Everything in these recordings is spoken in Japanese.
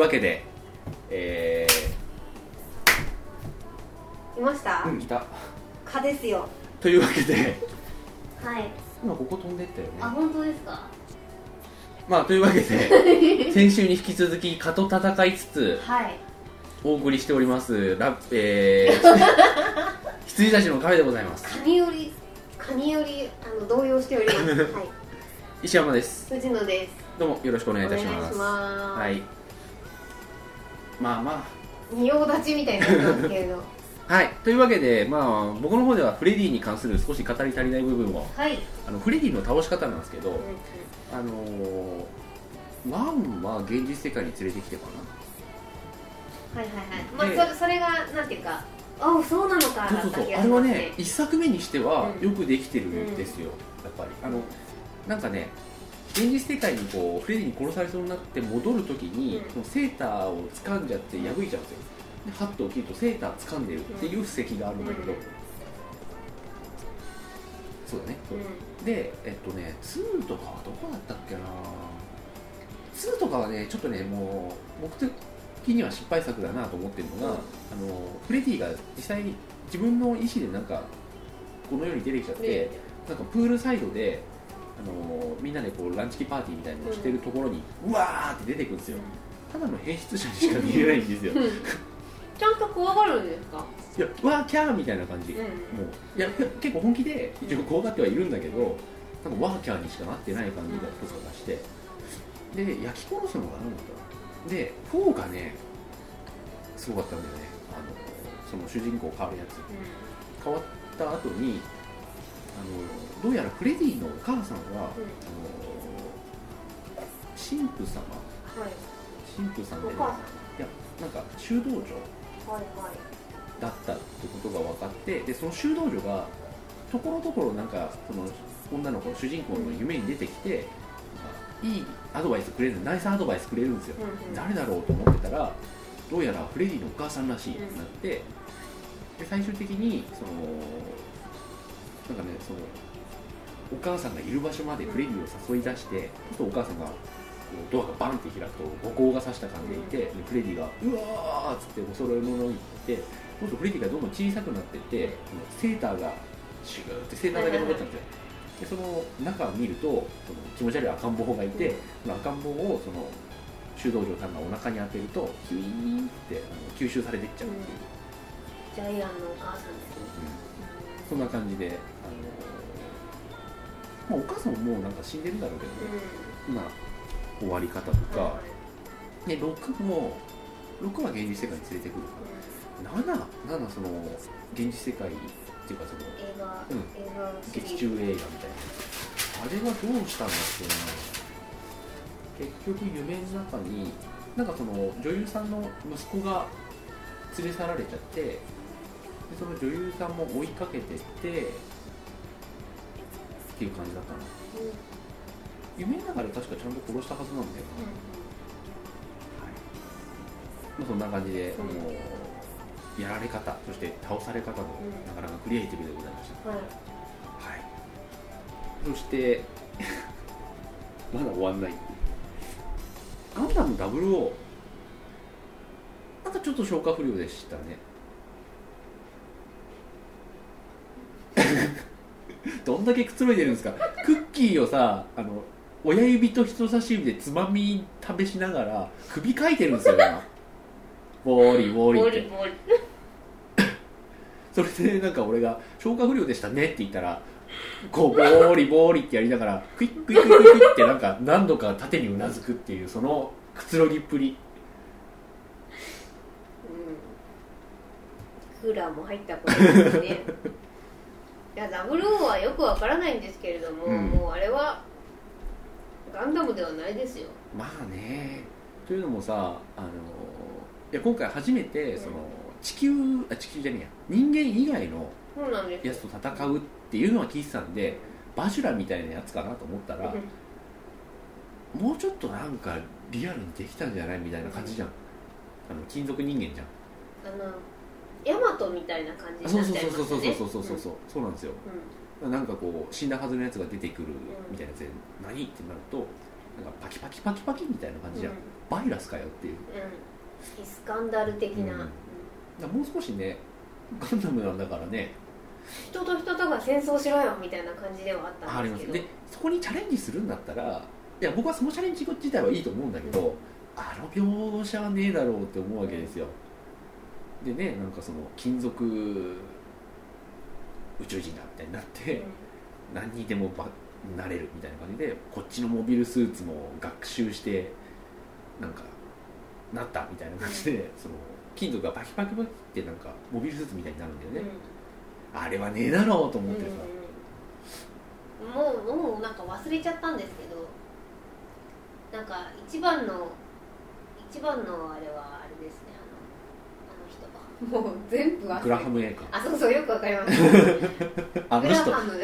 わけでえいました、ー、うん来た。蚊ですよ。というわけではい。今ここ飛んでったよね。あ本当ですか？まあというわけで 先週に引き続き蚊と戦いつつはい。お送りしておりますラえー、羊たちのカフェでございます。蚊により蚊によりあの動揺しております。はい。石山です。藤野です。どうもよろしくお願いいたします。お願いします。はいまあま仁王立ちみたいになってますけれどあはい。というわけでまあ僕の方ではフレディに関する少し語り足りない部分をはい、あのフレディの倒し方なんですけど、うんうん。あのー、ワンは現実世界に連れてきてかはいはいはい。でまあそれそれがなんていうかあそうなのかなそうそうそう。あれはねね1作目にしてはうん。よくできてるんですよ、やっぱり。あのなんかね現実世界にこうフレディに殺されそうになって戻るときに、うん。そのセーターを掴んじゃって破いちゃうんですよ。でハッと起きるとセーター掴んでるっていう布石があるんだけど、うん。そうだね、うん。でえっとね2とかはどこだったっけな。2とかはねちょっとねもう僕的には失敗作だなと思ってるのが、うん。あのフレディが実際に自分の意思でなんかこの世に出てきちゃって、でなんかプールサイドであのみんなでこうランチキパーティーみたいなのをしてるところに、うわーって出てくるんですよ。ただの変質者にしか見えないんですよ うん。ちゃんと怖がるんですか？いやわーキャーみたいな感じ、うん。もういや結構本気で一応怖がってはいるんだけどなんかワーキャーにしかなってない感じがとかがして。で焼き殺すのが何だったの？で4がねすごかったんだよね。あのその主人公変わるやつ。変わった後にあのどうやらフレディのお母さんは、うん。あの神父様？はい。神父さんで、ね、お母さん。いやなんか修道女だったってことが分かってでその修道女がところどころなんかその女の子主人公の夢に出てきて、なんかいいアドバイスくれるナイスアドバイスくれるんですよ、うんうん。誰だろうと思ってたらどうやらフレディのお母さんらしいってなって、で最終的にそのなんかねそのお母さんがいる場所までフレディを誘い出して、そうするとお母さんがドアがバンって開くと五光が差した感じでいて、でフレディが「うわー!」っつってお揃い物に行ってそうするとフレディがどんどん小さくなってってセーターがシューってセーターだけ残っちゃうんですよ。でその中を見るとその気持ち悪い赤ん坊がいて、その赤ん坊をその修道女さんがお腹に当てるとキュイーンってあの吸収されていっちゃうっていう、ジャイアンのお母さんですね。そんな感じでまあ、お母さんももうなんか死んでるだろうけどうね、まあ終わり方とか、で6も6は現実世界に連れてくるから。7 7その現実世界っていうかその映画うん。劇中映画みたいな。あれはどうしたんだっけな。結局夢の中になんかその女優さんの息子が連れ去られちゃってでその女優さんも追いかけてってっていう感じだったのうん夢の中で確かちゃんと殺したはずなんだよ。な、まあ、そんな感じで、うんあのやられ方そして倒され方もうん。なかなかクリエイティブでございました、はい。はい、そして まだ終わんない。ガンダム00なんかちょっと消化不良でしたねどんだけくつろいでるんですか？クッキーをさあの親指と人差し指でつまみ食べしながら首かいてるんですよ今。ボーリボーリって それでなんか俺が「消化不良でしたね」って言ったらこうボーリボーリってやりながらクイックイックイックイッってなんか何度か縦にうなずくっていうそのくつろぎっぷり。うん。クーラーも入ったことですね いやダブルオーはよくわからないんですけれども、うん。もうあれはガンダムではないですよ。まあね。というのもさあのいや今回初めてその地球あ地球じゃねえや。人間以外のそうなんですよ。やつと戦うっていうのは聞いてたんでバジュラみたいなやつかなと思ったらもうちょっとなんかリアルにできたんじゃないみたいな感じじゃん。あの金属人間じゃん。あのヤマトみたいな感じになっちゃいそうそうそうそうそうそうそうそうそうなんですようんなんかこう死んだはずのやつが出てくるみたいなやつで何ってなるとなんかパキパキパキパキみたいな感じじゃん、バイラスかよっていううん、スカンダル的な、うんもう少しねガンダムなんだからね人と人とが戦争しろよみたいな感じではあったんでけどりますでそこにチャレンジするんだったらいや僕はそのチャレンジ自体はいいと思うんだけど、あの描写はねえだろうって思うわけですよでねなんかその金属宇宙人だみたいになって、何にでもばなれるみたいな感じでこっちのモビルスーツも学習してなんかなったみたいな感じで、その金属がパキパキパキってなんかモビルスーツみたいになるんだようん。ね、あれはねえだろうとうん思ってさ、うん。もうもうなんか忘れちゃったんですけどなんか一番の一番のあれはあれですねあのあの人もう全部忘れグラハム A かあそうそうよくわかります。グ あの人、ラハム。グ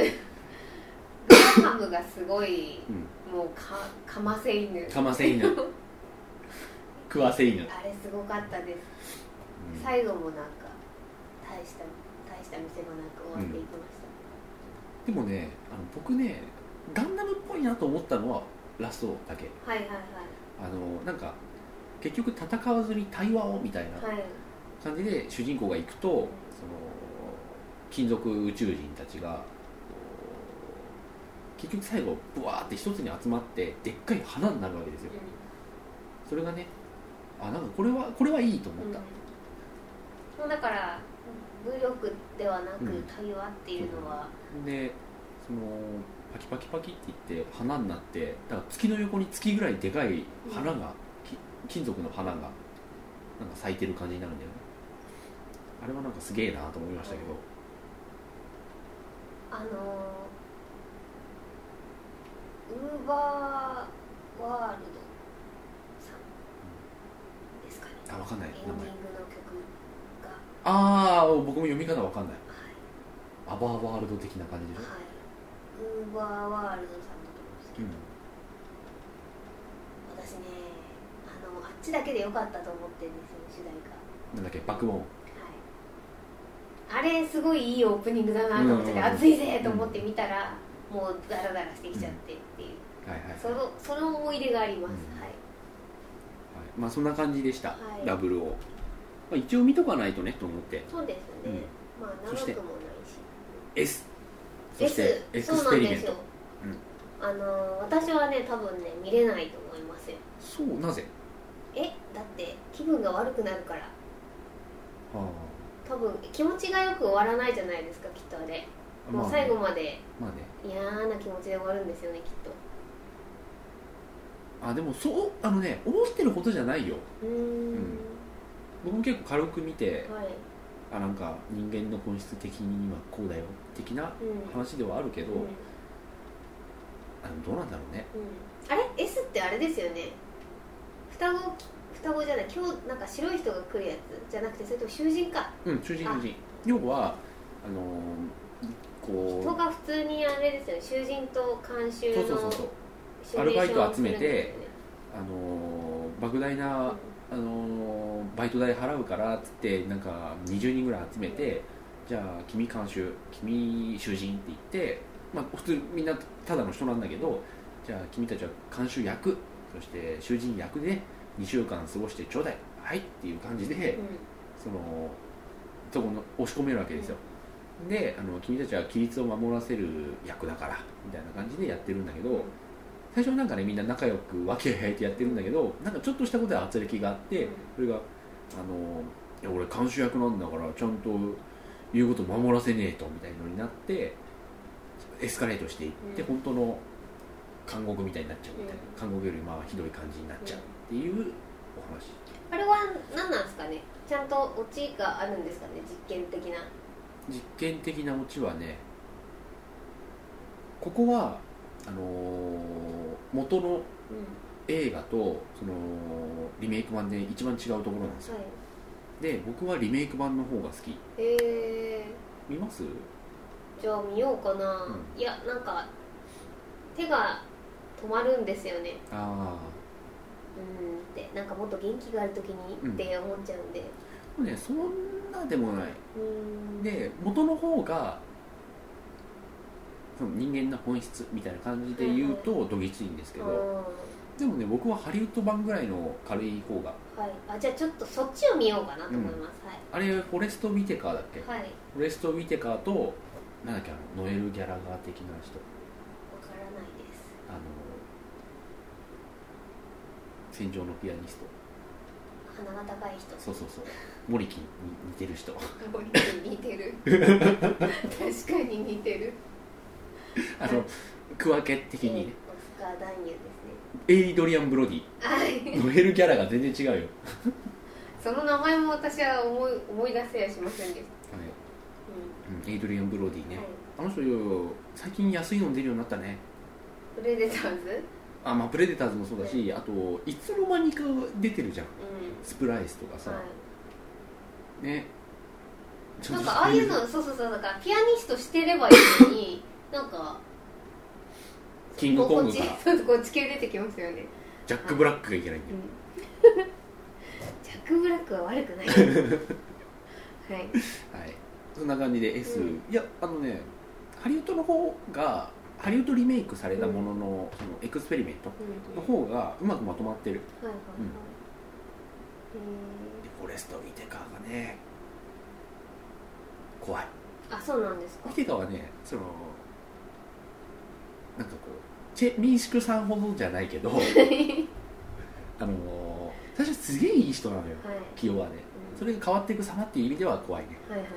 ラハムがすごいうん、もうかかませ犬。かませ犬。食わせ犬、うんあれすごかったです。最後もなんか大した大した見せ場なく終わっていきました、でもねあの僕ねガンダムっぽいなと思ったのはラストだけ。はいはいあのなんか結局戦わずに対話をみたいな。はいはい感じで主人公が行くとその金属宇宙人たちが結局最後ブワーって一つに集まってでっかい花になるわけですよ。それがねあなんかこれはこれはいいと思った、うんもうだから武力ではなくうん。対話っていうのは、でそのパキパキパキっていって花になってだから月の横に月ぐらいでかい花が、き金属の花がなんか咲いてる感じになるんだよねあれはなんかすげえなと思いましたけど、あのウーバーワールドさんですかね。あ分かんない。エンディングの曲が。ああ僕も読み方わかんない。はアバーワールド的な感じでしょ、い、はい、ウーバーワールドさんだと思うんですけど、私ねあのあっちだけでよかったと思ってるんですよ主題歌。なんだっけ？バックボーンはい、あれすごいいいオープニングだなと思ってて、うんうんうん。熱いぜと思って見たら、もうダラダラしてきちゃってっていう、はいはい。はいそのその思い出があります、うん。はい。はい。まあそんな感じでした、はい。ダブルを、まあ、一応見とかないとねと思って。そうですね、まあ長くもないし。S そして S エクそうスペリメント。なんですよ、あの私はね多分ね見れないと思いますよ。そうなぜ？えだって気分が悪くなるから。あ多分気持ちがよく終わらないじゃないですかきっとあれ。あもう最後まで。まあね。嫌な気持ちで終わるんですよねきっと。あでもそうあのね思ってることじゃないよ。うーん。僕も結構軽く見てはい。あなんか人間の本質的にはこうだよ的なうん。話ではあるけど、うん。あのどうなんだろうね。うん、あれ？S ってあれですよね。双子双子じゃない今日なんか白い人が来るやつじゃなくてそれとも囚人か。うん囚人囚人。要はあのーこ人が普通にあれですよね囚人と監修うのそうそうそうそう。アルバイト集めてあのー莫大な、あのーバイト代払うからっつってなんか20人ぐらい集めて、じゃあ君監修君囚人って言って、まあ、普通みんなただの人なんだけどじゃあ君たちは監修役そして囚人役で2週間過ごしてちょうだいはいっていう感じで、うん。そのそこの押し込めるわけですよ、であの君たちは規律を守らせる役だからみたいな感じでやってるんだけど、最初はなんかねみんな仲良く和気あいあいとやってるんだけどなんかちょっとしたことで圧力があってそれがあの「いや俺監修役なんだからちゃんと言うこと守らせねえと」みたいのになってエスカレートしていって、うん。本当の監獄みたいになっちゃうみたいな、監獄よりまあひどい感じになっちゃうっていうお話。あれは何なんですかね？ちゃんとオチがあるんですかね？実験的な。実験的なオチはねここはあのー元のうん。映画とそのリメイク版で一番違うところなんですよ。はい。で僕はリメイク版の方が好き。へえ見ます？じゃあ見ようかな、うん。いやなんか手が止まるんですよね。あうん。ってなんかもっと元気がある時にうん。って思っちゃうんで。あねそんなでもない。うん。で元の方が人間の本質みたいな感じで言うとどぎついんですけど、うん。でもね僕はハリウッド版ぐらいの軽い方がはい、あじゃあちょっとそっちを見ようかなと思います、あれフォレスト・ウィテカーだっけ、はい。はいフォレスト・ウィテカーとなんだっけあのノエル・ギャラガー的な人。わからないです。あの戦場のピアニスト。鼻が高い人。そうそうそう。モリキンに似てる人。モリに似てる。確かに似てる。あの区分け的に。ねえーオスカー男優ですね。エイドリアン・ブロディ。はい。ノエル・ギャラが全然違うよ、その名前も私は思い思い出せやしませんでした、はい。ううん、エイドリアン・ブロディね、んはい、あの人最近安いの出るようになったね。プレデターズあまあプレデターズもそうだし、あといつの間にか出てるじゃん。うスプライスとかさ、んはい。ね。なんかああいうのそうそうそうだからピアニストしてればいいのに なんかキングコングから。こっち系出てきますよね、ジャック・ブラックがいけないんだよ、ジャック・ブラックは悪くない。はい。はい。そんな感じで S、うん。いやあのねハリウッドの方がハリウッドリメイクされたものの,、そのエクスペリメントうん。の方がうまくまとまってる。はいはいはい、でフォレスト・ウィテカーがね怖い。えー、あそうなんですか。ウィテカーはねそのなんかこうチェ民宿さんほどじゃないけど あの最初すげえいい人なのよはい、清和でうん。それが変わっていく様っていう意味では怖いね。はいはいは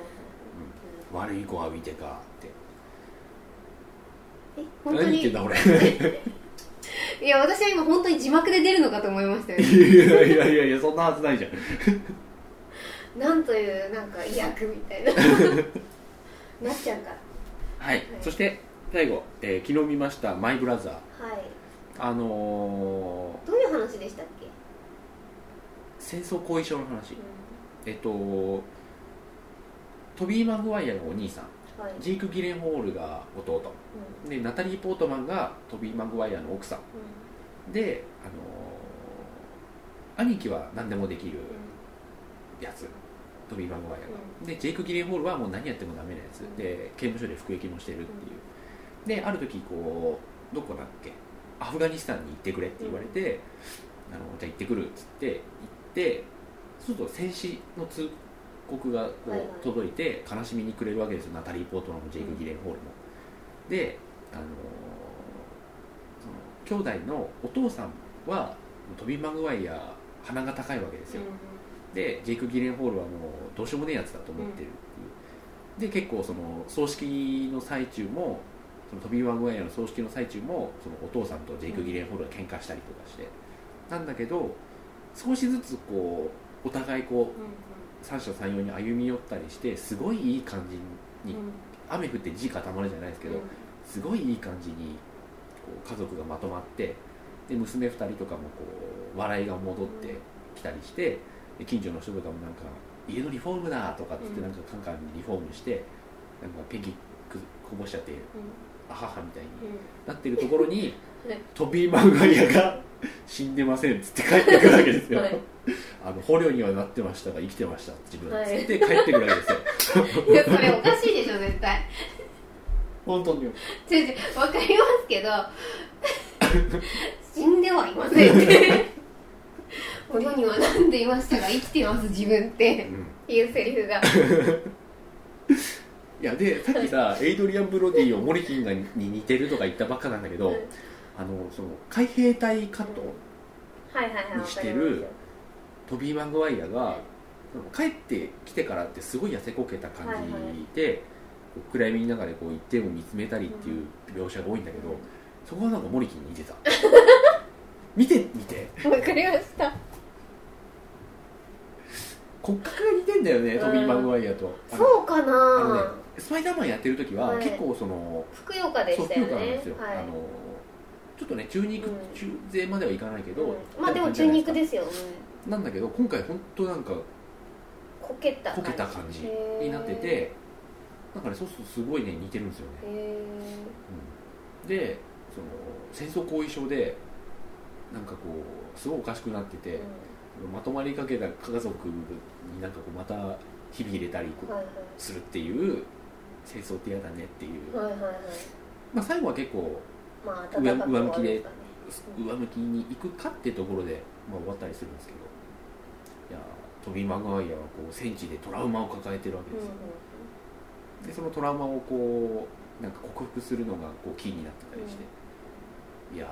い、悪い子はウィテカーえ本当に？何言ってんだ俺 いや私は今本当に字幕で出るのかと思いましたよ。いやいやいやいやそんなはずないじゃん。なんというなんか威訳みたいな。なっちゃうから。はい、そして最後、えー昨日見ました「マイ・ブラザーはい」あのどういう話でしたっけ、ー戦争後遺症の話。えっとトビー・マグワイアがお兄さん。うん、はい、ジーク・ギレンホールが弟。うでナタリー・ポートマンがトビー・マグワイアの奥さん。ん。で、あのー兄貴は何でもできるやつ。トビー・マグワイアが、でジェイク・ギレンホールはもう何やってもダメなやつ、うん。で刑務所で服役もしてるっていう、である時こうどこだっけ？アフガニスタンに行ってくれって言われて、あのじゃあ行ってくるっつって行ってそうすると戦死の通告がこう、届いて悲しみに暮れるわけですよ。ナタリー・ポートマンもジェイク・ギレンホールも、であのーその兄弟のお父さんはトビー・マグワイア鼻が高いわけですよ、でジェイク・ギレンホールはもうどうしようもねえやつだと思ってるっていう、で結構その葬式の最中もそのトビー・マグワイアの葬式の最中もそのお父さんとジェイク・ギレンホールが喧嘩したりとかして、なんだけど少しずつこうお互いこう三者三様に歩み寄ったりしてすごいいい感じに雨降って地固まるじゃないですけど、すごいいい感じにこう家族がまとまってで娘2人とかもこう笑いが戻ってきたりしてで近所の人とかもなんか家のリフォームだとかってうん。なんかカンカンにリフォームしてなんかペンキくこぼしちゃってあははみたいになってるところにトビー・マグワイアが死んでませんっつって帰ってくるわけですよ、はい。あの捕虜にはなってましたが生きてました自分は。い。っつって帰ってくるわけですよ。いやそれおかしいでしょ絶対。本当に。違う違うわかりますけど死んではいませんって。捕虜にはなんでいましたが生きてます自分って。うん。いうセリフが。いやでさっきさエイドリアン・ブロディをモリキンがに似てるとか言ったばっかなんだけど、うんあのその海兵隊カット、はいはいはいにしてるトビー・マグワイアが、帰ってきてからってすごい痩せこけた感じで、暗闇の中でこう一点を見つめたりっていう描写が多いんだけど、そこはなんかモリキンに似てた。見て見て。わかりました。骨格が似てんだよね、トビー・マグワイアと。そうかあのねなスパイダーマンやってる時は、はい。結構そのふくよかでしたよね。福岡なんですよ、はい。あのちょっとね中肉、うん。中背まではいかないけど、うんまあでも中肉ですよ、うん、なんだけど今回本当なんかこけたこけた感じになっててなんかねそうするとすごいね似てるんですよね、へうん。でその戦争後遺症でなんかこうすごいおかしくなってて、えまとまりかけた家族になんかこうまた日々入れたりするっていう戦争って嫌だねっていう。はいはいはい。まあ、最後は結構まあ暖かく終わるんで上向きに行くかってところで、まあ、終わったりするんですけど。いやトビー・マグワイアはこう戦地でトラウマを抱えてるわけうんですよ、でそのトラウマをこうなんか克服するのがこうキーになってたりして、いや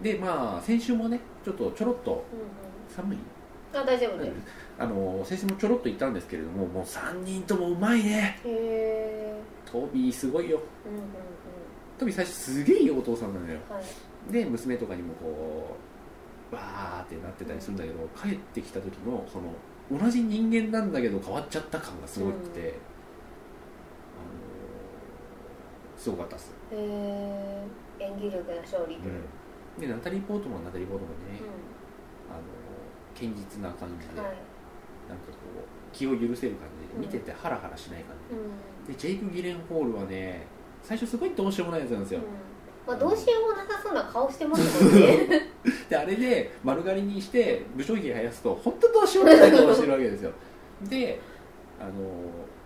ー。でまあ先週もねちょっとちょろっとうんうん寒い？あ大丈夫ですあの先週もちょろっと言ったんですけれどももう3人ともうまいね。へえトビーすごいよ。うんうんうんトビー最初すげえいいお父さんなのよ。はい。で娘とかにもこうわーってなってたりするんだけど、帰ってきた時のその同じ人間なんだけど変わっちゃった感がすごくて、うん。あのすごかったっす、へえ演技力の勝利。うでナタリー・ポートマンナタリー・ポートマンね、うあの堅実な感じで、んはい。なんかこう気を許せる感じで見ててハラハラしない感うん。じでジェイク・ギレンホールはね最初すごいどうしようもないやつなんですよ、うん。まあどうしようもなさそうな顔してますもんね。であれで丸刈りにして武将髭生やすと本当どうしようもない顔してるわけですよ。であの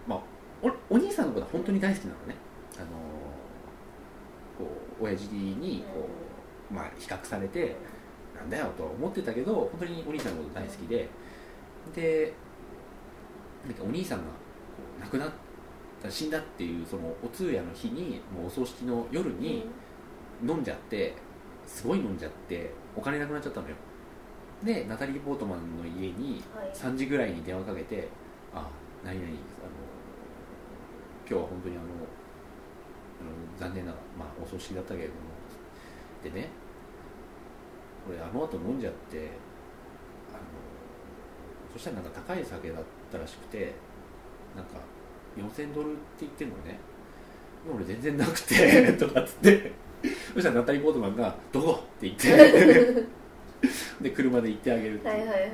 まあおお兄さんのことは本当に大好きなのね。あのこう親父にこう、まあ、比較されてなんだよとは思ってたけど本当にお兄さんのこと大好きで。でなんかお兄さんが亡くなった死んだっていうそのお通夜の日にもうお葬式の夜に、飲んじゃってすごい飲んじゃってお金なくなっちゃったのよ。でナタリー・ポートマンの家にはい。3時ぐらいに電話かけて「あ何々あの今日は本当にあのあの残念な、まあ、お葬式だったけれども」でね。俺あの後飲んじゃってあのそしたらなんか高い酒だったらしくてなんか4000ドルって言ってるのね。俺全然なくてとかっつって。そしたらナタリー・ポートマンが「どこ?」って言って。で車で行ってあげるっていう、はいはいはいはい。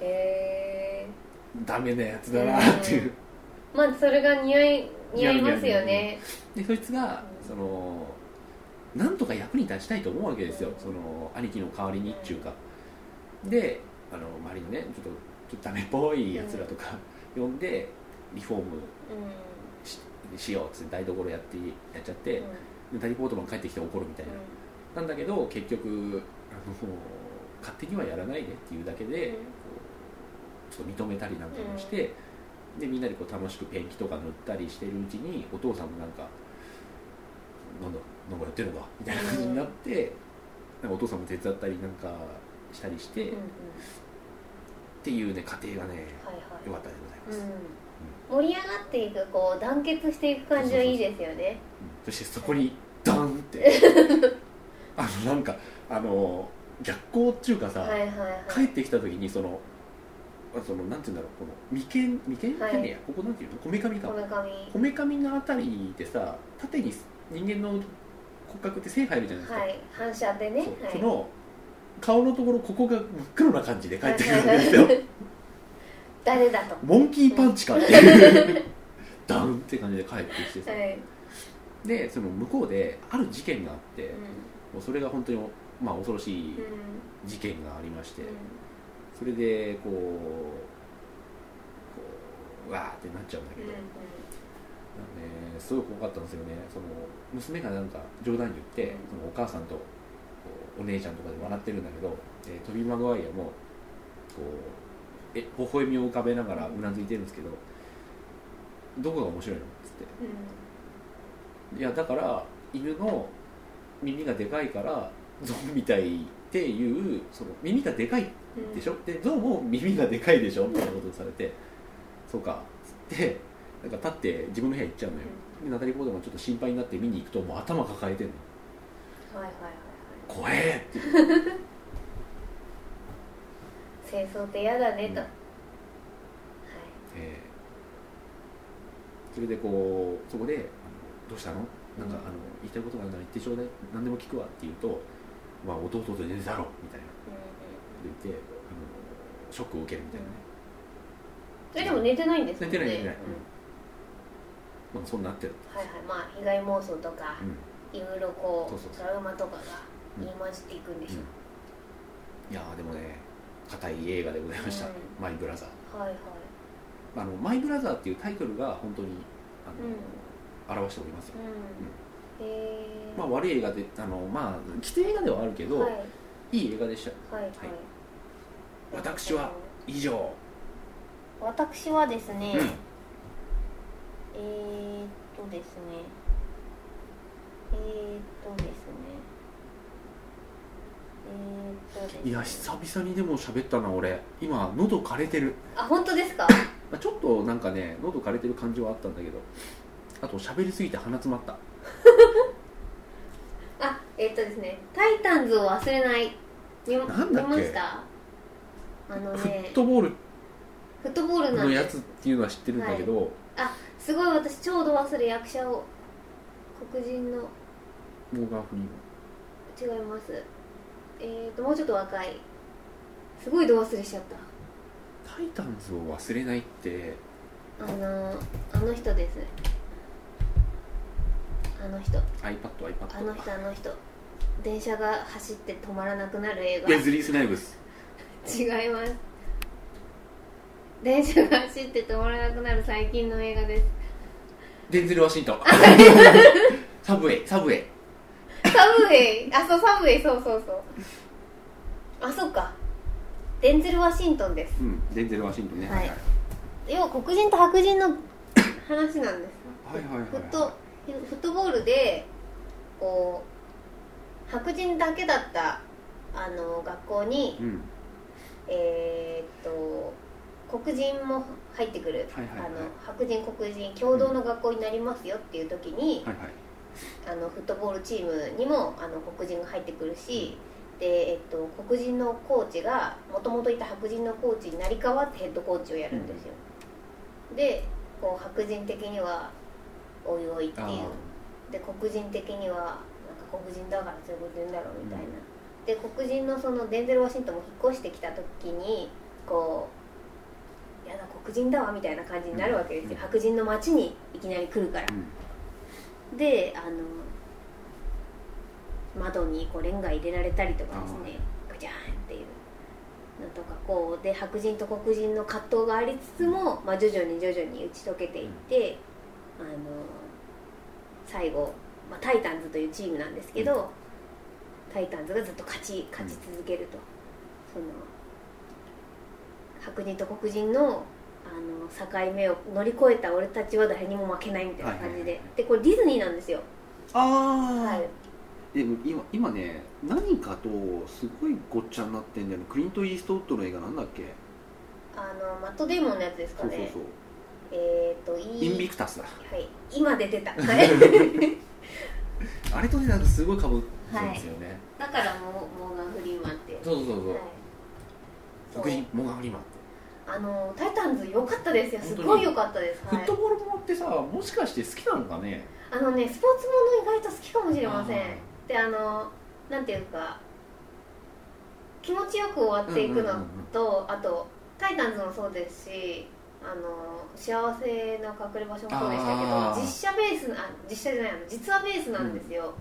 へえダメなやつだなっていう、まあそれが似合い似合いますよね。でそいつがうんそのなんとか役に立ちたいと思うわけですよ。その兄貴の代わりにっていうか。であの周りのねちょっとちょっとダメっぽいやつらとか呼んでリフォームうん。ししようっつって台所やってやっちゃって、うん。でダリー・ポートマン帰ってきて怒るみたいな、なんだけど結局あの勝手にはやらないでっていうだけで、ちょっと認めたりなんかもして、でみんなでこう楽しくペンキとか塗ったりしてるうちにお父さんもなんか「なんだなんかやってるのか」みたいな感じになって、なんかお父さんも手伝ったりなんかしたりして、っうんうん。ていうね過程がねはい良かったでございます、はいうん盛り上がっていくこう団結していく感じはいいですよね。うん。そしてそこにダンって。あのなんかあの逆光っていうかさ、はいはいはい。帰ってきた時にそのあそのなんて言うんだろうこの眉間眉間はい。ここなんていうの？こめかみか。こめかみ。こめかみのあたりでさ縦に人間の骨格って線入るじゃないですか、はい。反射でね。そう。はい。その顔のところここが真っ黒な感じで帰ってくるんですよ、誰だと。モンキーパンチかっていう。ダウンって感じで帰ってきてさ、はい。でその向こうである事件があって、うもうそれが本当に、まあ、恐ろしいんうん。事件がありまして、うん。それでこうこうわーってなっちゃうんだけど、うんね、すごい怖かったんですよね。その娘がなんか冗談言って、うん。そのお母さんとお姉ちゃんとかで笑ってるんだけど、えートビー・マグワイアもこうえ微笑みを浮かべながらうなずいてるんですけど、どこが面白いの？っつって。いやだから犬の耳がでかいからゾウみたいっていうその耳がでかいうんでしょ？でゾウも耳がでかいでしょ？みたいなことをされてそうかっつってなんか立って自分の部屋行っちゃうのよ、でナタリー・ポートがちょっと心配になって見に行くともう頭抱えてんの。はいはいはいはい。怖えって戦争って嫌だねと、うん。はい。えー。それでこうそこであの「どうしたの？なんか、うんあの言いたいことがあるなら言ってちょうだい。何でも聞くわ」って言うと「まあ、弟と寝てたろ」みたいな。うん言ってあのショックを受けるみたいなね、えでも寝てないんですね。寝てない寝てない。うん。まあ、そうなってる、はいはい。まあ被害妄想とかうん。いろいろこそうそうそう。うトラウマとかがうん。入り混じっていくんでしょ。いやーでもね硬い映画でございました、うん。マイ・ブラザー。うはいはい。あのマイ・ブラザーっていうタイトルが本当にあの、うん。表しておりますよ。えまあ、悪い映画であのまあ規定映画ではあるけど、はい。い、い映画でした。はいはい、私は以上。私はですね、うん。えーっとですねえーっとですね。えーっとですねいや久々にでも喋ったな俺。今喉枯れてる、あ本当ですか？まあ、ちょっとなんかね喉枯れてる感じはあったんだけど。あと喋りすぎて鼻詰まった。あえーっとですね「タイタンズを忘れない」見なんだっけ？見ました？あのフねットボール。フットボールのやつっていうのは知ってるんだけど、すごい私ちょうど忘れ役者を。黒人の。モーガン・フリーマン。違いますえー、ともうちょっと若い。すごいど忘れしちゃった。タイタンズを忘れないって。あのあの人です。あの人。iPad あ iPad の人あの人。電車が走って止まらなくなる映画。レズリー・スナイブス違います。電車が走って止まらなくなる最近の映画です。デンゼル・ワシントン。サブウェイサブウェイサブウェイ。あそうサブウェイ。そうそうそう。あそうか。デンゼル・ワシントンです。うんデンゼル・ワシントンね。はい。要は黒人と白人の話なんです。はいはいはい。フットフットボールでこう白人だけだったあの学校にうん。えーっと黒人も入ってくる、はいはいはい。あの白人黒人共同の学校になりますよっていう時に、はいはいあのフットボールチームにもあの黒人が入ってくるし、で、えっと、黒人のコーチがもともといた白人のコーチになり変わってヘッドコーチをやるんですよ、でこう白人的にはおいおいっていう。あで黒人的にはなんか黒人だからそういうこと言うんだろうみたいな、で黒人のそのデンゼル・ワシントンも引っ越してきた時にこうやだ黒人だわみたいな感じになるわけですよ、うん。白人の街にいきなり来るから。ーうんであの窓にこうレンガ入れられたりとかですねガチャーンっていうのとかこうで白人と黒人の葛藤がありつつも、まあ、徐々に徐々に打ち解けていって、あの最後、まあ、タイタンズというチームなんですけど、タイタンズがずっと勝ち勝ち続けると、その白人と黒人のあの境目を乗り越えた俺たちは誰にも負けないみたいな感じで、はいはいはいでこれディズニーなんですよ、ああ、はい、でも今今ね何かとすごいごっちゃになってんだよ。ねクリント・イーストウッドの映画なんだっけ？あのマット・デーモンのやつですかそうそうねそう。えっ、といい。インビクタスだ。はい。今出てた。は い あれとねなんかすごいかぶってるんですよね、だからモモーガン・フリーマンって。そうそうそう。そう、はい。黒人モガン・フリーマンあのタイタンズ良かったですよ。すごい良かったです、はい。フット、ボールものってさもしかして好きなのかね？あのねスポーツもの意外と好きかもしれません。あであのなんていうか気持ちよく終わっていくのと、あとタイタンズもそうですしあの幸せの隠れ場所もそうでしたけど実写ベースあ実写じゃない実話ベースなんですよ、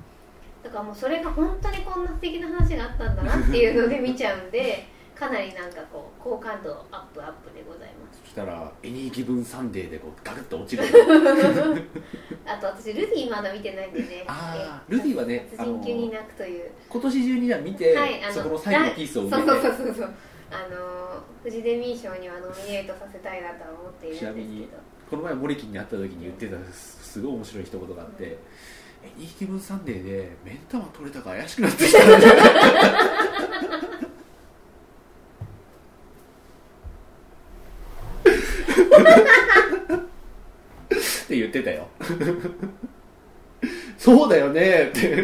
だからもうそれが本当にこんな素敵な話があったんだなっていうので見ちゃうんでかなりなんかこう好感度アップアップでございます。そしたら「エニーギブンサンデー」でこうガクッと落ちる。あと私ルディまだ見てないんでね。あーえルディはね殺人級に泣くという今年中には見て、はいあのそこの最後のピースを埋そうめてそうそうそうあのフジデミー賞にはノミネートさせたいなとは思っているんですけちなみにど。この前モリキンに会った時に言ってたすすごい面白い一言があって「エニーギブンサンデー」で目ん玉取れたから怪しくなってきた って言ってたよ。そうだよねって。は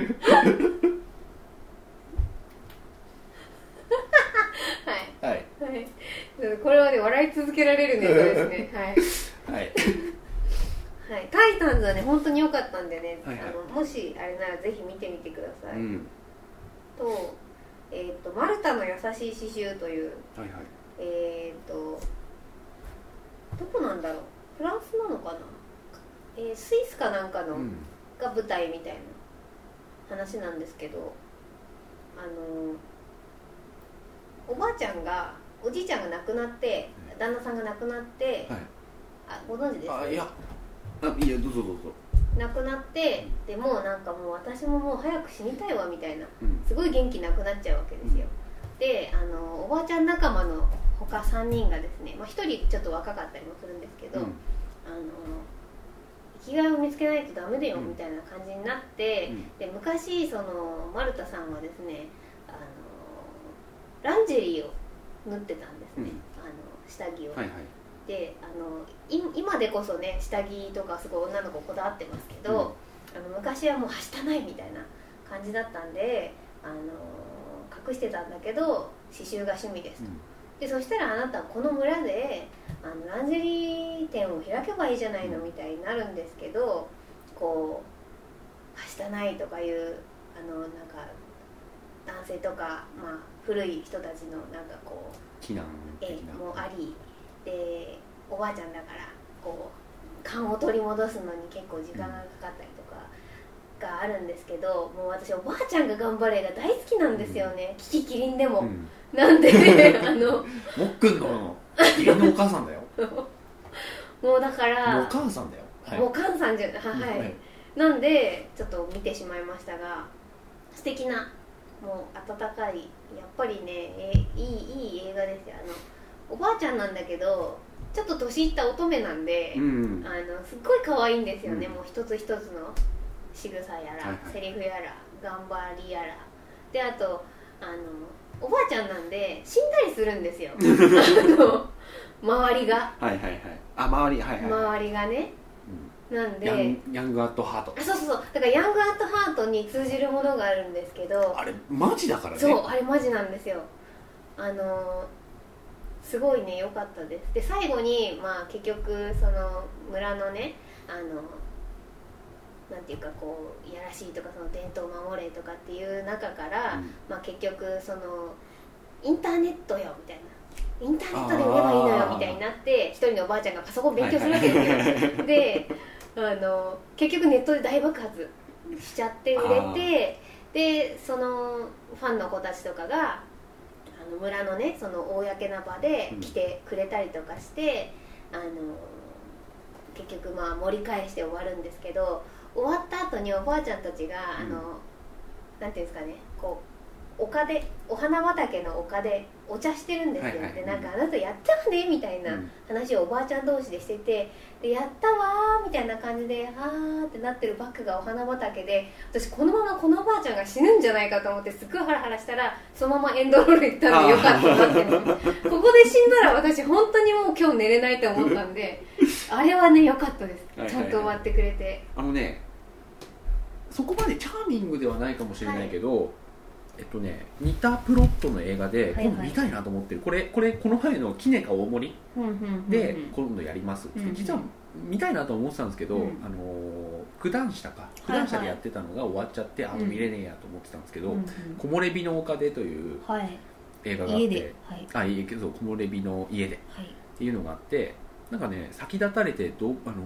い。はい。はい。これはね笑い続けられるネタですね。はい。はい。はい、タイタンズはね本当に良かったんでね、はいはい。あのもしあれならぜひ見てみてください、うん。と,、えーと「マルタの優しい刺繍」というはいはい。えっ、とどこなんだろう？フランスなのかな、えースイスかなんかの、うん。が舞台みたいな話なんですけどあのおばあちゃんがおじいちゃんが亡くなって旦那さんが亡くなって、はい。あご存知です？あいや。あいやどうぞどうぞ。亡くなってでもうなんかもう私ももう早く死にたいわみたいなうん。すごい元気なくなっちゃうわけですよ、であのおばあちゃん仲間の他3人がですね、まあ、1人ちょっと若かったりもするんですけど、うん。あの生きがいを見つけないとダメだようん。みたいな感じになって、うん。で昔そのマルタさんはですねあのランジェリーを縫ってたんですね、うん。あの下着を、はいはい。であのい今でこそね下着とかすごい女の子こだわってますけど、あの昔はもうはしたないみたいな感じだったんであの隠してたんだけど刺繍が趣味ですと、でそしたらあなたはこの村であのランジェリー店を開けばいいじゃないのみたいになるんですけどこうはしたないとかいうあのなんか男性とか、まあ、古い人たちのなんかこう避難的絵なもありでおばあちゃんだからこう勘を取り戻すのに結構時間がかかったりがあるんですけどもう私おばあちゃんが頑張れが大好きなんですよね、キキキリンでも、うん。なんで あのもっくんの義理のお母さんだよ。もうだからお母さんだよ。はい。もう菅さんじゃははい、はい。なんでちょっと見てしまいましたが素敵なもう温かいやっぱりねえいいいい映画ですよ。あのおばあちゃんなんだけどちょっと年いった乙女なんで、うん。あのすっごい可愛いんですよね、うん。もう一つ一つの仕草やら、はいはい。セリフやら頑張りやら。であとあのおばあちゃんなんで死んだりするんですよ。周りが。はいはいはい。あ周りはいはい、はい。周りがね。なんでヤンヤングアットハート。あそうそうそう。だからヤングアットハートに通じるものがあるんですけどあれマジだからね。そうあれマジなんですよ。あのすごいね良かったです。で最後にまあ結局その村のねあのなんていうかこういやらしいとかその伝統を守れとかっていう中から、うん。まあ結局そのインターネットよみたいな。インターネットで売ればいいのよみたいになって一人のおばあちゃんがパソコン勉強するわけ ですよ、であの結局ネットで大爆発しちゃって売れてでそのファンの子たちとかがあの村のねその公な場で来てくれたりとかして、あの結局まあ盛り返して終わるんですけど終わった後におばあちゃんたちが、あのなんていうんですかねこう丘でお花畑の丘でお茶してるんですよ、はいはい。でなんかあなたやったわねみたいなうん。話をおばあちゃん同士でしててでやったわーみたいな感じであーってなってるバックがお花畑で私このままこのおばあちゃんが死ぬんじゃないかと思ってすっごいハラハラしたらそのままエンドロール行ったんでよかったなって。ここで死んだら私本当にもう今日寝れないと思ったんで あれはね良かったです。はいはいはい。ちゃんと終わってくれて。あのねそこまでチャーミングではないかもしれないけど、えっとね似たプロットの映画ではいはい。今度見たいなと思ってる、これこれこの前の「キネカ大盛り」で今度やりますって、うんうん。実は見たいなと思ってたんですけど、うん。あのー九段下か。九段下でやってたのが終わっちゃって、あうん。見れねえやと思ってたんですけどうんうん「木漏れ日の丘で」というはい。映画があってはい。あいいけど木漏れ日の家で。はい。っていうのがあってなんかね先立たれてどうあのー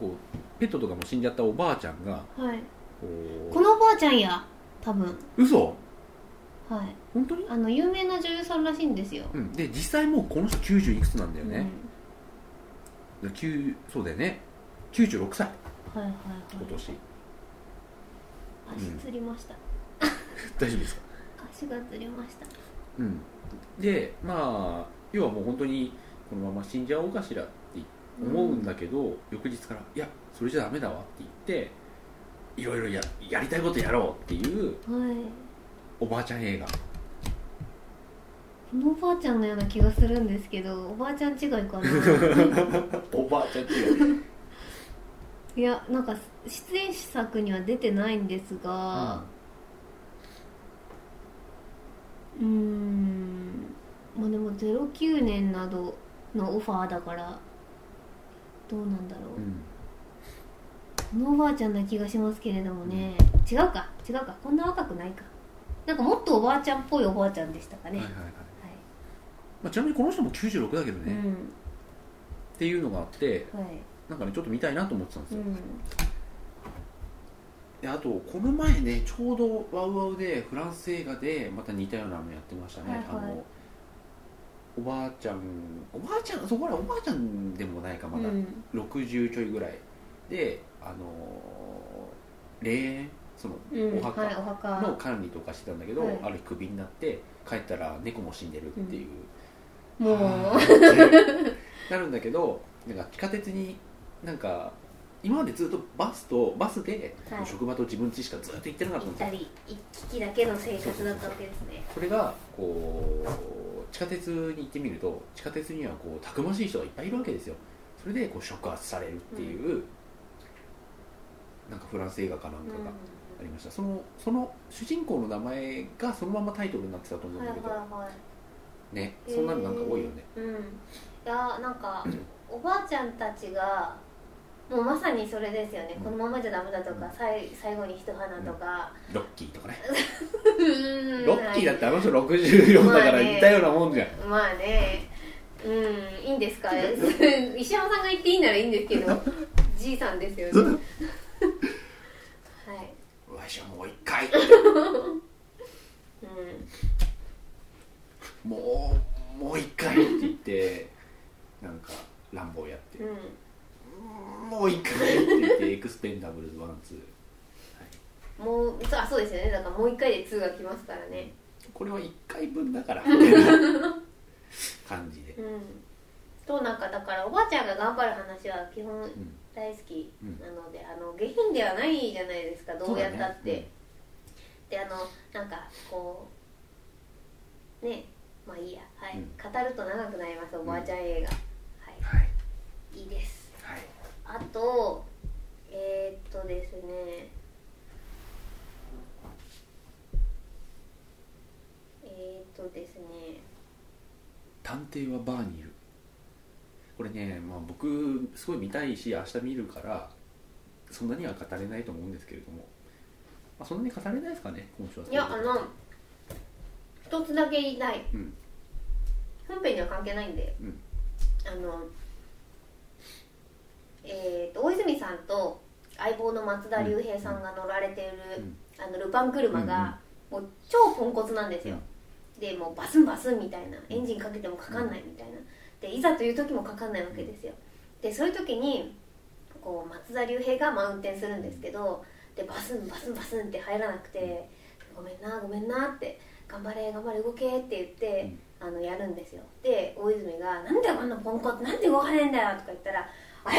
こうペットとかも死んじゃったおばあちゃんがはい。このおばあちゃんや多分。嘘？はい。本当に、あの有名な女優さんらしいんですよ。うん、で実際もうこの人90いくつなんだよね、で9そうだよね。96歳うんはいはいはい。今年。足つりました、大丈夫ですか？足がつりました。うん。でまあ要はもう本当にこのまま死んじゃおうかしらって思うんだけど、翌日から「いやそれじゃダメだわ」って言っていろいろややりたいことやろうっていうはい。おばあちゃん映画。このおばあちゃんのような気がするんですけどおばあちゃん違いかな。おばあちゃんってい。う、いやなんか出演作には出てないんですがうーん。まあでも09年などのオファーだからどうなんだろう、うんこのおばあちゃんな気がしますけれどもね、違うか。違うか。こんな若くないか。なんかもっとおばあちゃんっぽいおばあちゃんでしたかね。はいはいはい。はい。まあ、ちなみにこの人も96だけどね、っうん。ていうのがあってはい。なんかねちょっと見たいなと思ってたんですよ、うん。であとこの前ねちょうどワウワウでフランス映画でまた似たようなのやってましたね、はいはい。あのおばあちゃんおばあちゃんそこらおばあちゃんでもないかまだ、うん。60ちょいぐらい。であのー霊園？そのうんお墓？の管理とかしてたんだけど、はい。ある日クビになって帰ったら猫も死んでるっていう、もう。はあってなるんだけどなんか地下鉄になんか今までずっとバスとバスで、はい。職場と自分家しかずっと行ってなかったんですよ。行ったり行き来だけの生活だったわけですね。それがこう地下鉄に行ってみると地下鉄にはこうたくましい人がいっぱいいるわけですよ。それでこう触発されるっていう、なんかフランス映画かなんかがありました、そのその主人公の名前がそのままタイトルになってたと思うんはいだけど、はいはいねそんなのなんか多いよね、うん。いやなんか おばあちゃんたちがもうまさにそれですよね、うん。このままじゃダメだとか、うん。さい最後に一花とか、ロッキーとかね。うん。ロッキーだってあの人64だから似たようなもんじゃん、まあね。うん。いいんですか？石山さんが言っていいならいいんですけどじいさんですよね はい。わしはもう一回。うん。もうもう一回って言ってなんか乱暴やって、うん。もう一回って言って エクスペンダブルズワンツー。もうそうあそうですよね。だからもう一回で2が来ますからね。これは1回分だから。みたいな感じで、うん。となんかだからおばあちゃんが頑張る話は基本うん大好きなので、あの下品ではないじゃないですかどうやったって、そうだねであのなんかこうねまあいいや。はい、うん。語ると長くなりますおばあちゃん映画、ははいい。いいです。はい。あとえー、っとですね。えー、っとですね。探偵はバーにいる？これね、まあ、僕すごい見たいし明日見るからそんなには語れないと思うんですけれども、まあ、そんなに語れないですかね今週は。いやあの一つだけ言いたい。うん。本編には関係ないんで、うん。あのえー、と大泉さんと相棒の松田龍平さんが乗られている、うん。あのルパン車が、もう超ポンコツなんですよ、でもうバスンバスンみたいな。エンジンかけてもかかんないみたいなでいざという時もかかんないわけですよでそういう時にこう松田龍平がマウンテンするんですけどでバスンバスンバスンって入らなくて「ごめんなごめんな」って「頑張れ頑張れ動け」って言って、あのやるんですよで大泉が「なんでこんなポンコツなんで動かねえんだよ」とか言ったら「謝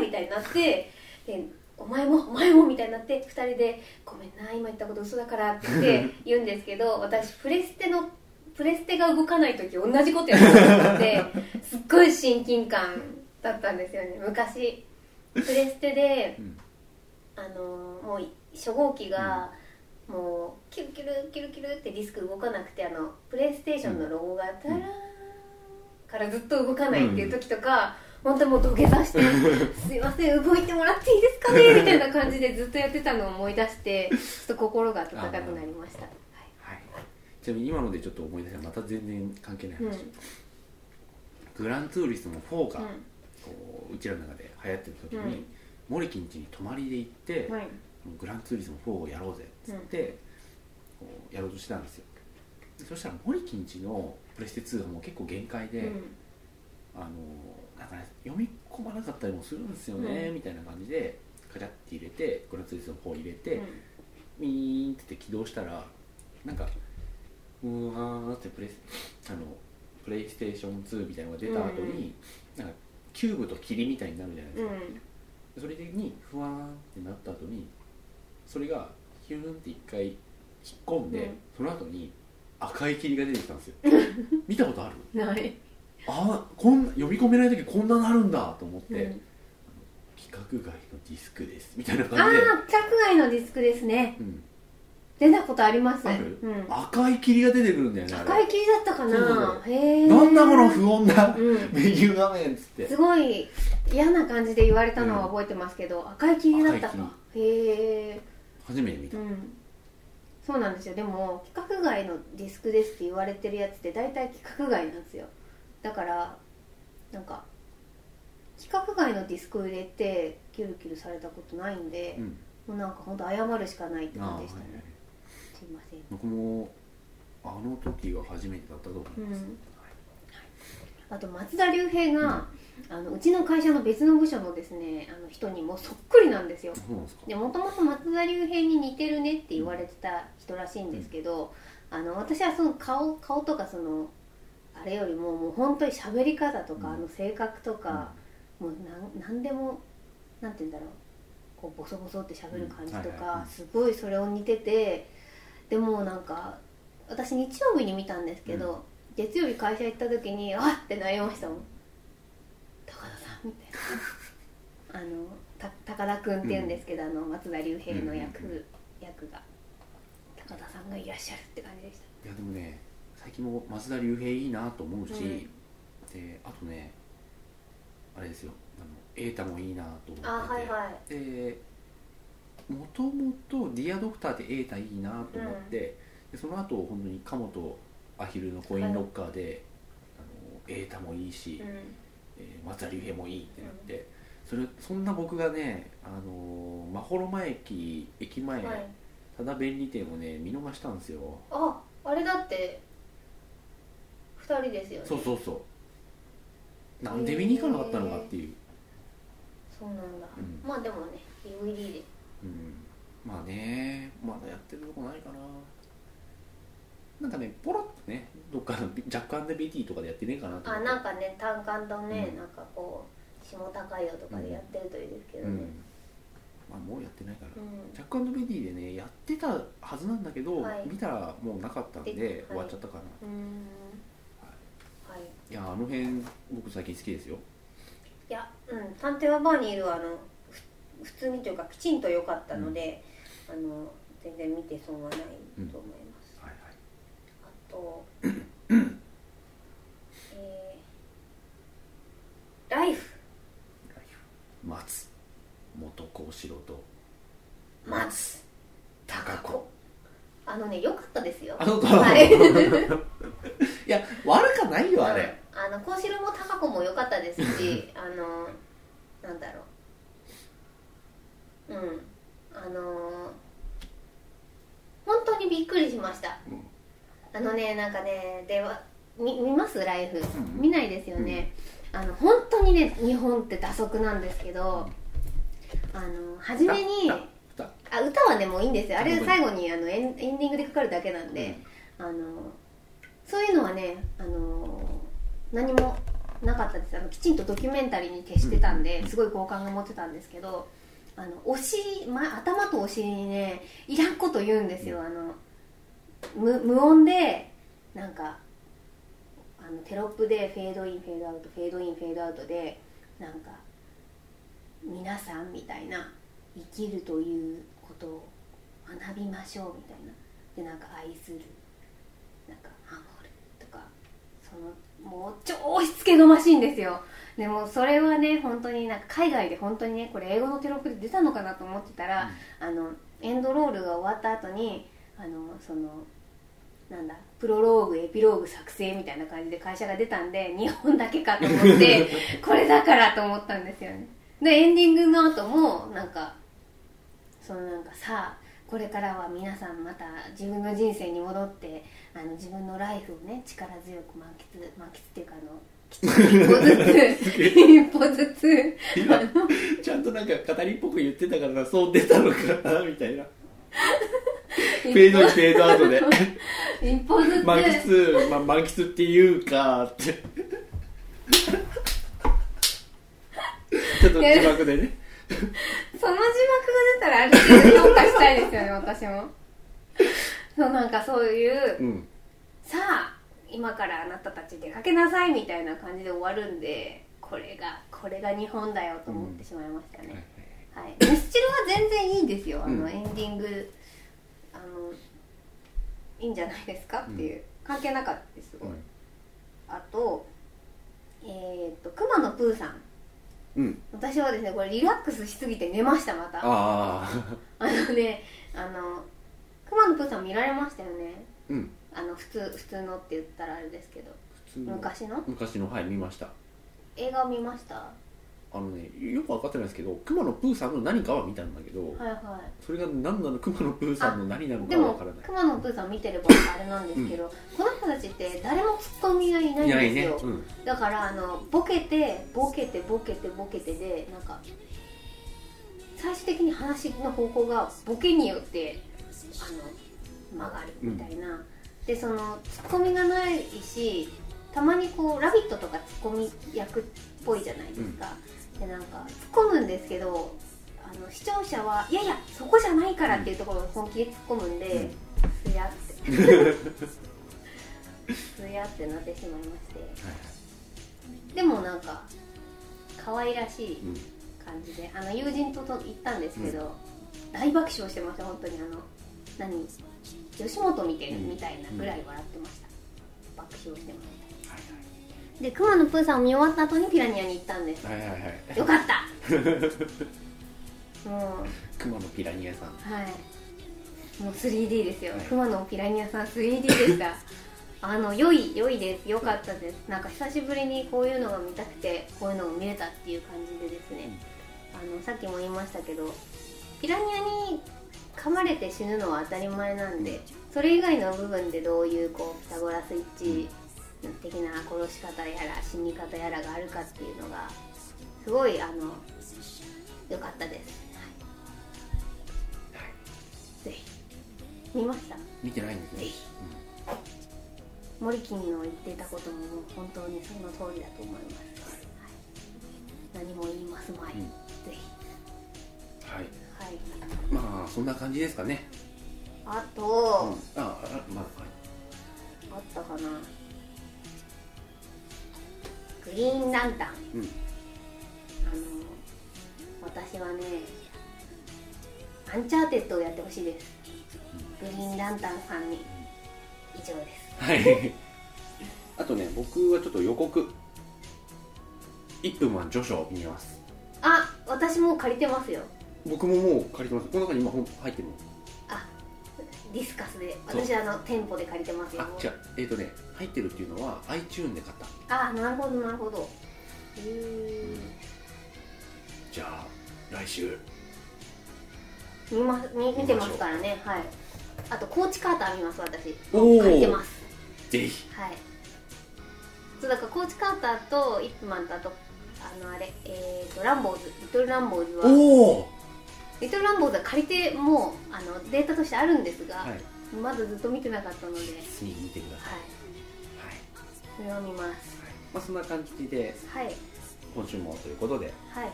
れ!」みたいになってでお前もお前もみたいになって2人で「ごめんな今言ったこと嘘だから」って言って言うんですけど 私プレステのプレステが動かない時同じことやっててすっごい親近感だったんですよね。昔プレステでうん。あのもう初号機が、もうキュルキュルキュルキュルってディスク動かなくてあのプレイステーションのロゴがタラーンからずっと動かないっていう時とか、本当にもう土下座して「すいません動いてもらっていいですかね」みたいな感じでずっとやってたのを思い出してちょっと心が温かくなりましたちなみに今のでちょっと思い出したまた全然関係ない話、うん。グランツーリスモ4が、うこううちらの中で流行ってる時に、うん。モリキン家に泊まりで行って、んはい。グランツーリスモ4をやろうぜっつって、こうやろうとしてたんですよ。でそしたらモリキン家のプレステ2がもう結構限界で、うん。あのなんかね読み込まなかったりもするんですよね、うん。みたいな感じでカチャって入れてグランツーリスモ4入れて、うん。ミーンって起動したらなんかうーんってプレイあのプレイステーション2みたいなのが出た後に、なんかキューブと霧みたいになるじゃないですか、うん。それにふわーんってなった後にそれがヒューンって一回引っ込んで、うん。その後に赤い霧が出てきたんですよ。見たことある？ない、あこん読み込めない時こんななるんだと思って、うん。規格外のディスクです。みたいなああ感じで、規格外のディスクですね。うん、出たことありますうん、赤い霧が出てくるんだよね赤い霧だったかな。へえ。なんだこの不穏なうん。メニュー画面っつって。すごい嫌な感じで言われたのは覚えてますけど、赤い霧だったか。へえ。初めて見た、うん。そうなんですよ。でも規格外のディスクですって言われてるやつって大体規格外なんですよ。だからなんか規格外のディスクを入れてキュルキュルされたことないんでう、ん、もうなんか本当謝るしかないって感じでした。ね、ません。僕もあの時が初めてだったと思います、うん。はい。あと松田龍平が、あのうちの会社の別の部署のですねあの人にもそっくりなんですよ。でもともと松田龍平に似てるねって言われてた人らしいんですけど、あの私はその顔顔とかそのあれよりももう本当に喋り方とか、うん。あの性格とか、もうなんなんでもなんて言うんだろう。こうボソボソって喋る感じとかすごいそれを似ててでもなんか私日曜日に見たんですけど、月曜日会社行った時にあっってなりましたもん。高田さんみたいな。あのた高田君って言うんですけど、あの松田龍平の役,、うんうん。役が。高田さんがいらっしゃるって感じでした。いやでもね最近も松田龍平いいなと思うし、うん。であとねあれですよ。あの瑛太もいいなと思ってて。あはいはい。でもともと「ディアドクター」で瑛太いいなと思って、でその後本当に鴨とアヒルのコインロッカーで、あの瑛太もいいし、うん。えー松田龍平もいいってなって、それそんな僕がねあのまほろ前駅駅前、はい。ただ便利店をね見逃したんですよ。ああれだって2人ですよね。そうそうそう。なんで見に行かなかったのかっていう、そうなんだ、うん。まあでもね DVD でうん、まあね。まだやってるとこないかな。なんかねポロッとねどっかの若干で BT とかでやってねえかなあなんかね単管とね、うん。なんかこう下高いよとかでやってるといいですけどね。うん。まあもうやってないから、うん、若干の BT でねやってたはずなんだけど、はい。見たらもうなかったんで、で終わっちゃったかな、うん。はい。い。やあの辺僕最近好きですよ。いや、うん、探偵はバーにいるあの。ふ普通にというかきちんと良かったので、あの全然見て損はないと思います、はいはい。あとえー、ライフ。松。元幸四郎と。松。高子。あのね良かったですよ。あの子はい。いや悪かないよあれ、うん。あの幸四郎も高子も良かったですし あのなんだろううん。あの本当にびっくりしました。うん。あのねなんかねでは見見ます？ライフ、うん。見ないですよね、あの本当にね日本って打足なんですけど、あの初めにあ歌はねもういいんですよ。あれ最後にあのエンエンディングでかかるだけなんで、あのそういうのはねあの何もなかったです。あのきちんとドキュメンタリーに徹してたんで、うん。すごい好感が持ってたんですけどあのお尻、ま、頭とお尻にねいらんこと言うんですよ。あの無無音でなんかあのテロップでフェードインフェードアウトフェードインフェードアウトでなんか皆さんみたいな生きるということを学びましょうみたいな。でなんか愛する。なんか守るとかそのもう超しつけがましいんですよでもそれはね本当になんか海外で本当にねこれ英語のテロップで出たのかなと思ってたら、あのエンドロールが終わった後にあのそのなんだプロローグエピローグ作成みたいな感じで会社が出たんで日本だけかと思って これだからと思ったんですよね。でエンディングの後もなんかそのなんかさあこれからは皆さんまた自分の人生に戻ってあの自分のライフをね力強く満喫満喫っていうかあの歩ずつ一歩ずつ。今ちゃんとなんか語りっぽく言ってたからそう出たのかなみたいな。フェードインフェードアウトで。一歩ずつ。満喫、まあ、満喫っていうかって。ちょっと字幕でね。その字幕が出たらある程度評価したいですよね私も。そうなんかそういううん。さあ今からあなたたち出かけなさいみたいな感じで終わるんでこれがこれが日本だよと思ってしまいましたね、はい、ミスチルは全然いいんですよ。あの、うん。エンディングあのいいんじゃないですか？っていう、関係なかったですすごい、うん。あとえっ、と熊野プーさん。うん。私はですねこれリラックスしすぎて寝ましたまた。あああのねあの熊野プーさん見られましたよね。うんあの普通普通のって言ったらあれですけど。普通の。昔の？昔の？はい見ました。映画を見ました？ああのねよく分かってないですけど熊野プーさんの何かは見たんだけど、はいはそれが何なの？熊野プーさんの何なのいでもかは分からない。熊野プーさん見てればあれなんですけど、この人たちって誰もツッコミがいないんいないですよ、ね、うん、だからあのボケてボケてボケてボケてでなんか最終的に話の方向がボケによってあの曲がるみたいな、でそのツッコミがないしたまにこう「ラビット!」とかツッコミ役っぽいじゃないですか、でなんか突っ込むんですけどあの視聴者はいやいやそこじゃないからっていうところを本気で突っ込むんで、すやって。すやってなってしまいまして。はいでもなんか可愛らしいうん。感じであの友人とと行ったんですけど、大爆笑してました本当に。あの何？吉本見てるみたいなぐらい笑ってました、爆笑してましはいたで熊野プーさんを見終わった後にピラニアに行ったんです。はいはいはい。はいよかった。もう。熊野ピラニアさん。はい。もう 3D ですよ、はい。熊野ピラニアさん 3D でした あの良い良いです良かったです。なんか久しぶりにこういうのが見たくてこういうのを見れたっていう感じでですね、あのさっきも言いましたけどピラニアに噛まれて死ぬのは当たり前なんでそれ以外の部分でどういうこうピタゴラスイッチ的な殺し方やら死に方やらがあるかっていうのがすごいあの良かったです、はい、ぜひ。見ました？見てないんですねぜひ。モリキンの言っていたことももう本当にその通りだと思います、はい、何も言いますまい、うん。ぜひ。はいはい。まあそんな感じですかね。あと、うん。ああまあはい。あったかな。グリーンランタン。うん。あの私はねアンチャーテッドをやってほしいです。グリーンランタンさんに。以上です。はい。あとね僕はちょっと予告。1分は序章を見ます。あ私も借りてますよ僕ももう借りてます。この中に今本入ってるの？あディスカスで。私あの店舗で借りてますよ。あ違うえっ、とね入ってるっていうのは iTune で買った。あなるほどなるほど。へえじゃあ来週。見ます見見てますからね。はい。あとコーチカーター見ます私。おー。借りてます。ぜひ。はい。そうだからコーチカーターとイップマンとあとあのあれえー、とランボーズ。リトルランボーズはおおリトルランボーズは借りてもうあのデータとしてあるんですが、はい。まだずっと見てなかったのではい次見てください。はい、それを見ます。まあ、そんな感じではい。今週もということで、はい、はい。よ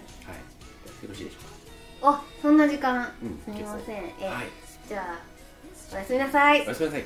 ろしいでしょあそんな時間、うんすみません。え、うかはい。じゃあおやすみなさい。おやすみなさい